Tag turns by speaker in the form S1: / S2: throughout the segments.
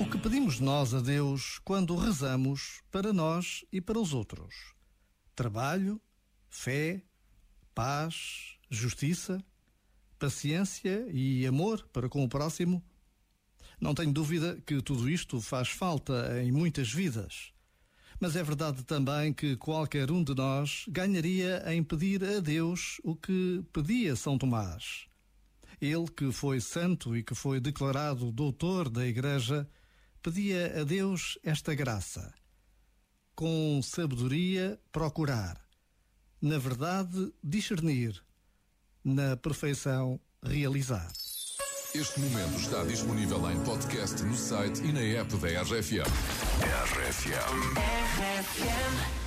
S1: O que pedimos nós a Deus quando rezamos para nós e para os outros? Trabalho, fé, paz, justiça, paciência e amor para com o próximo? Não tenho dúvida que tudo isto faz falta em muitas vidas. Mas é verdade também que qualquer um de nós ganharia em pedir a Deus o que pedia São Tomás. Ele que foi santo e que foi declarado doutor da Igreja, pedia a Deus esta graça. Com sabedoria procurar, na verdade discernir, na perfeição realizar.
S2: Este momento está disponível em podcast no site e na app da RFM. RFM.
S3: Where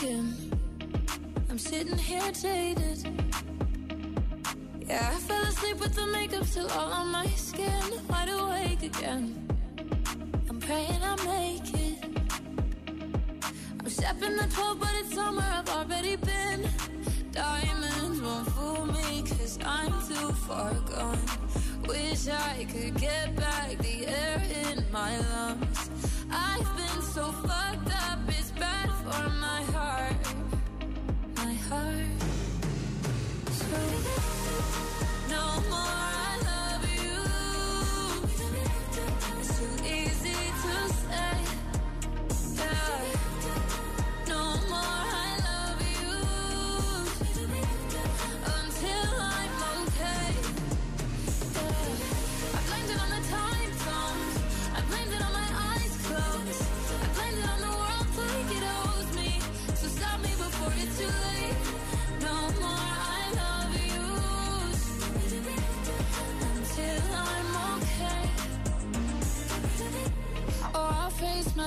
S3: I'm sitting here jaded. Yeah, I fell asleep with the makeup still all on my skin. Wide awake again. I'm praying I make it. I'm stepping the 12, but it's somewhere I've already been. Diamonds won't fool me, cause I'm too far gone. Wish I could get back the air in my lungs. I've been so fucked up,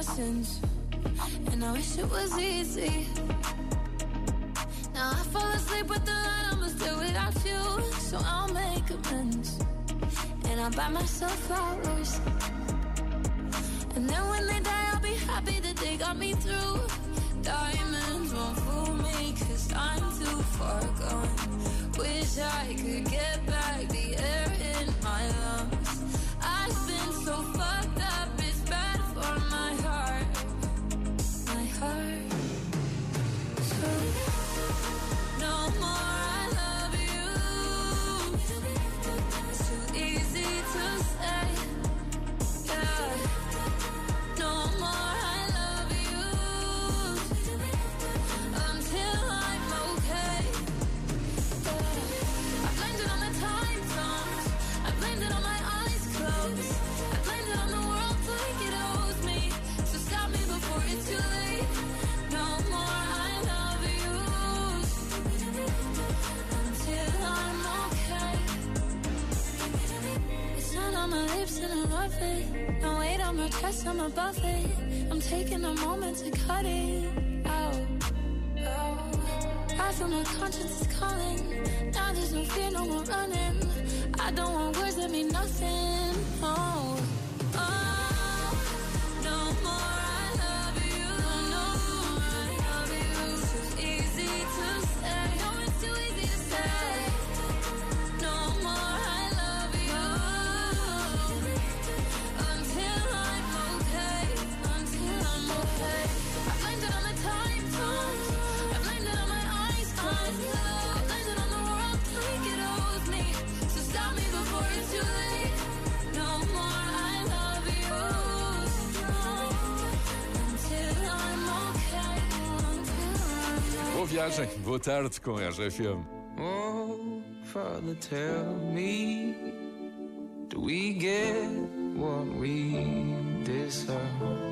S3: sins. And I wish it was easy. Now I fall asleep with the light, I'ma still without you. So I'll make amends. And I'll buy myself flowers. And then when they die, I'll be happy that they got me through. Diamonds won't fool me, cause I'm too far gone. Wish I could get back the air my lips and I love it. No weight on my chest, I'm above it. I'm taking a moment to cut it out. Oh. I feel my conscience is calling. Now there's no fear, no more running. I don't want words that mean nothing. Oh, oh,
S2: kojarzeń, bo tart kojarzę film.
S4: Oh, Father, tell me, do we get what we deserve?